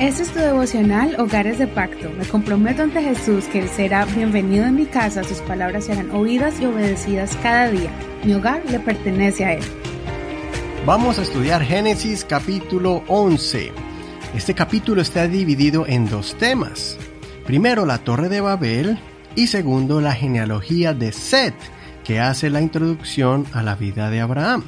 Este es tu devocional Hogares de Pacto. Me comprometo ante Jesús que Él será bienvenido en mi casa, sus palabras serán oídas y obedecidas cada día. Mi hogar le pertenece a Él. Vamos a estudiar Génesis capítulo 11. Este capítulo está dividido en dos temas. Primero, la Torre de Babel y segundo, la genealogía de Seth, que hace la introducción a la vida de Abraham.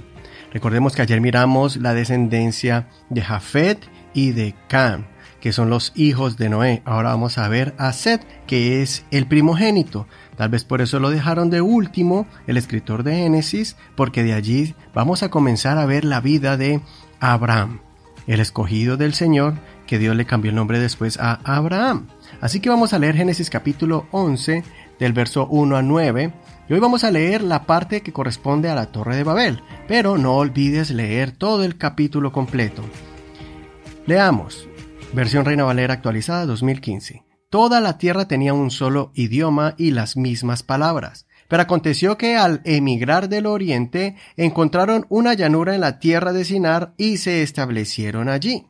Recordemos que ayer miramos la descendencia de Jafet y de Cam que son los hijos de Noé. Ahora vamos a ver a Seth, que es el primogénito. Tal vez por eso lo dejaron de último el escritor de Génesis, porque de allí vamos a comenzar a ver la vida de Abraham, el escogido del Señor, que Dios le cambió el nombre después a Abraham. Así que vamos a leer Génesis capítulo 11, del verso 1 a 9, y hoy vamos a leer la parte que corresponde a la Torre de Babel, pero no olvides leer todo el capítulo completo. Leamos. Versión Reina Valera actualizada 2015. Toda la tierra tenía un solo idioma y las mismas palabras. Pero aconteció que al emigrar del oriente encontraron una llanura en la tierra de Sinar y se establecieron allí.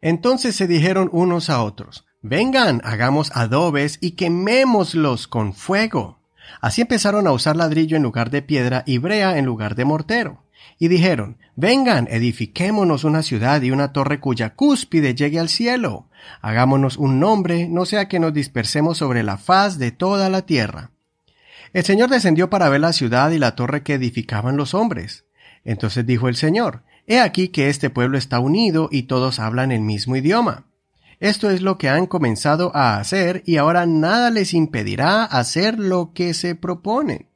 Entonces se dijeron unos a otros, vengan, hagamos adobes y quemémoslos con fuego. Así empezaron a usar ladrillo en lugar de piedra y brea en lugar de mortero. Y dijeron, vengan, edifiquémonos una ciudad y una torre cuya cúspide llegue al cielo. Hagámonos un nombre, no sea que nos dispersemos sobre la faz de toda la tierra. El Señor descendió para ver la ciudad y la torre que edificaban los hombres. Entonces dijo el Señor, He aquí que este pueblo está unido y todos hablan el mismo idioma. Esto es lo que han comenzado a hacer y ahora nada les impedirá hacer lo que se proponen.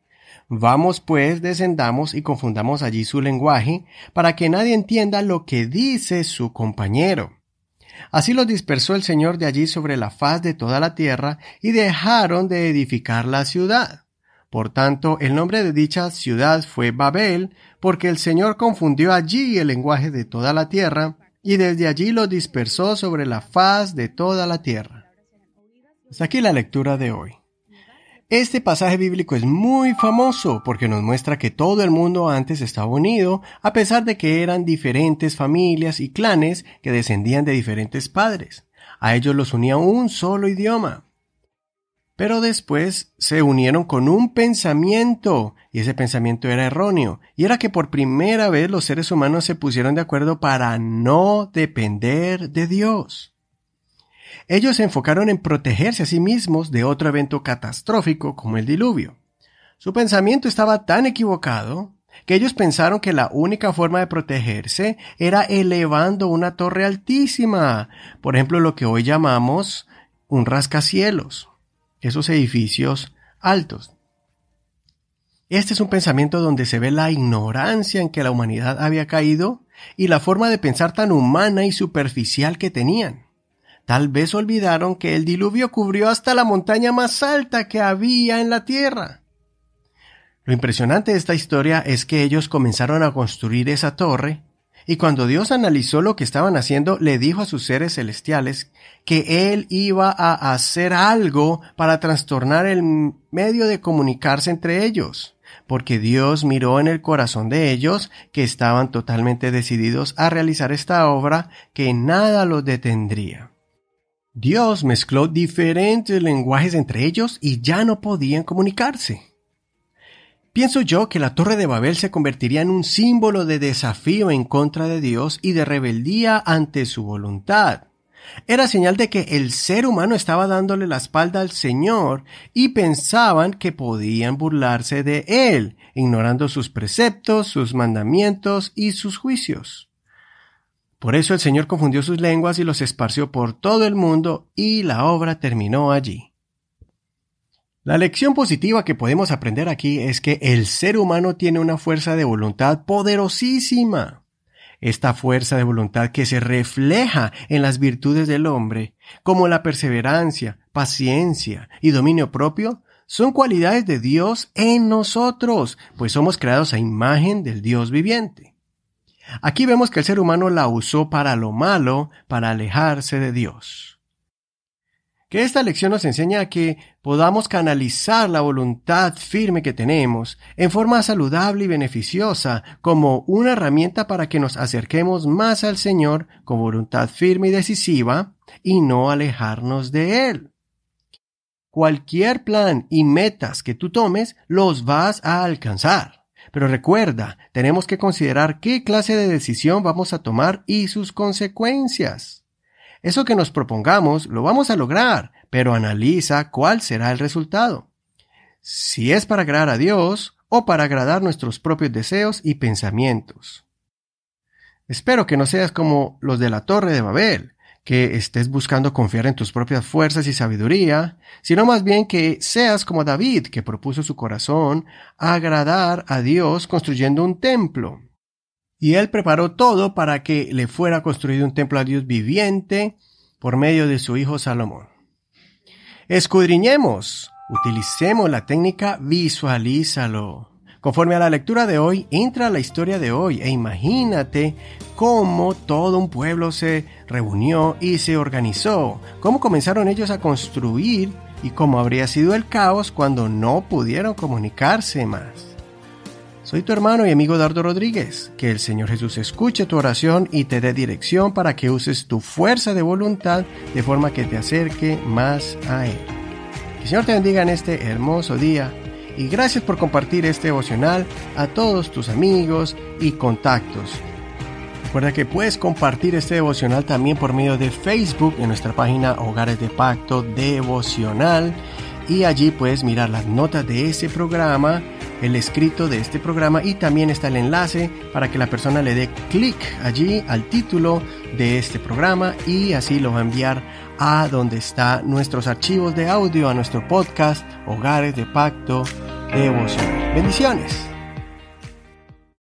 Vamos pues, descendamos y confundamos allí su lenguaje, para que nadie entienda lo que dice su compañero. Así los dispersó el Señor de allí sobre la faz de toda la tierra, y dejaron de edificar la ciudad. Por tanto, el nombre de dicha ciudad fue Babel, porque el Señor confundió allí el lenguaje de toda la tierra, y desde allí lo dispersó sobre la faz de toda la tierra. Hasta aquí la lectura de hoy. Este pasaje bíblico es muy famoso porque nos muestra que todo el mundo antes estaba unido, a pesar de que eran diferentes familias y clanes que descendían de diferentes padres. A ellos los unía un solo idioma. Pero después se unieron con un pensamiento, y ese pensamiento era erróneo, y era que por primera vez los seres humanos se pusieron de acuerdo para no depender de Dios. Ellos se enfocaron en protegerse a sí mismos de otro evento catastrófico como el diluvio. Su pensamiento estaba tan equivocado que ellos pensaron que la única forma de protegerse era elevando una torre altísima, por ejemplo lo que hoy llamamos un rascacielos, esos edificios altos. Este es un pensamiento donde se ve la ignorancia en que la humanidad había caído y la forma de pensar tan humana y superficial que tenían. Tal vez olvidaron que el diluvio cubrió hasta la montaña más alta que había en la tierra. Lo impresionante de esta historia es que ellos comenzaron a construir esa torre, y cuando Dios analizó lo que estaban haciendo, le dijo a sus seres celestiales que Él iba a hacer algo para trastornar el medio de comunicarse entre ellos, porque Dios miró en el corazón de ellos que estaban totalmente decididos a realizar esta obra que nada los detendría. Dios mezcló diferentes lenguajes entre ellos y ya no podían comunicarse. Pienso yo que la Torre de Babel se convertiría en un símbolo de desafío en contra de Dios y de rebeldía ante su voluntad. Era señal de que el ser humano estaba dándole la espalda al Señor y pensaban que podían burlarse de Él, ignorando sus preceptos, sus mandamientos y sus juicios. Por eso el Señor confundió sus lenguas y los esparció por todo el mundo y la obra terminó allí. La lección positiva que podemos aprender aquí es que el ser humano tiene una fuerza de voluntad poderosísima. Esta fuerza de voluntad que se refleja en las virtudes del hombre, como la perseverancia, paciencia y dominio propio, son cualidades de Dios en nosotros, pues somos creados a imagen del Dios viviente. Aquí vemos que el ser humano la usó para lo malo, para alejarse de Dios. que esta lección nos enseña que podamos canalizar la voluntad firme que tenemos en forma saludable y beneficiosa como una herramienta para que nos acerquemos más al Señor con voluntad firme y decisiva y no alejarnos de Él. Cualquier plan y metas que tú tomes los vas a alcanzar. Pero recuerda, tenemos que considerar qué clase de decisión vamos a tomar y sus consecuencias. Eso que nos propongamos lo vamos a lograr, pero analiza cuál será el resultado. Si es para agradar a Dios o para agradar nuestros propios deseos y pensamientos. Espero que no seas como los de la Torre de Babel, que estés buscando confiar en tus propias fuerzas y sabiduría, sino más bien que seas como David, que propuso su corazón agradar a Dios construyendo un templo. Y él preparó todo para que le fuera construido un templo a Dios viviente por medio de su hijo Salomón. Escudriñemos, utilicemos la técnica visualízalo. Conforme a la lectura de hoy, entra a la historia de hoy e imagínate cómo todo un pueblo se reunió y se organizó, cómo comenzaron ellos a construir y cómo habría sido el caos cuando no pudieron comunicarse más. Soy tu hermano y amigo Dardo Rodríguez. Que el Señor Jesús escuche tu oración y te dé dirección para que uses tu fuerza de voluntad de forma que te acerque más a Él. Que el Señor te bendiga en este hermoso día y gracias por compartir este devocional a todos tus amigos y contactos. Recuerda que puedes compartir este devocional también por medio de Facebook en nuestra página Hogares de Pacto Devocional y allí puedes mirar las notas de ese programa el escrito de este programa y también está el enlace para que la persona le dé clic allí al título de este programa y así lo va a enviar a donde está nuestros archivos de audio, a nuestro podcast Hogares de Pacto Devoción. Bendiciones.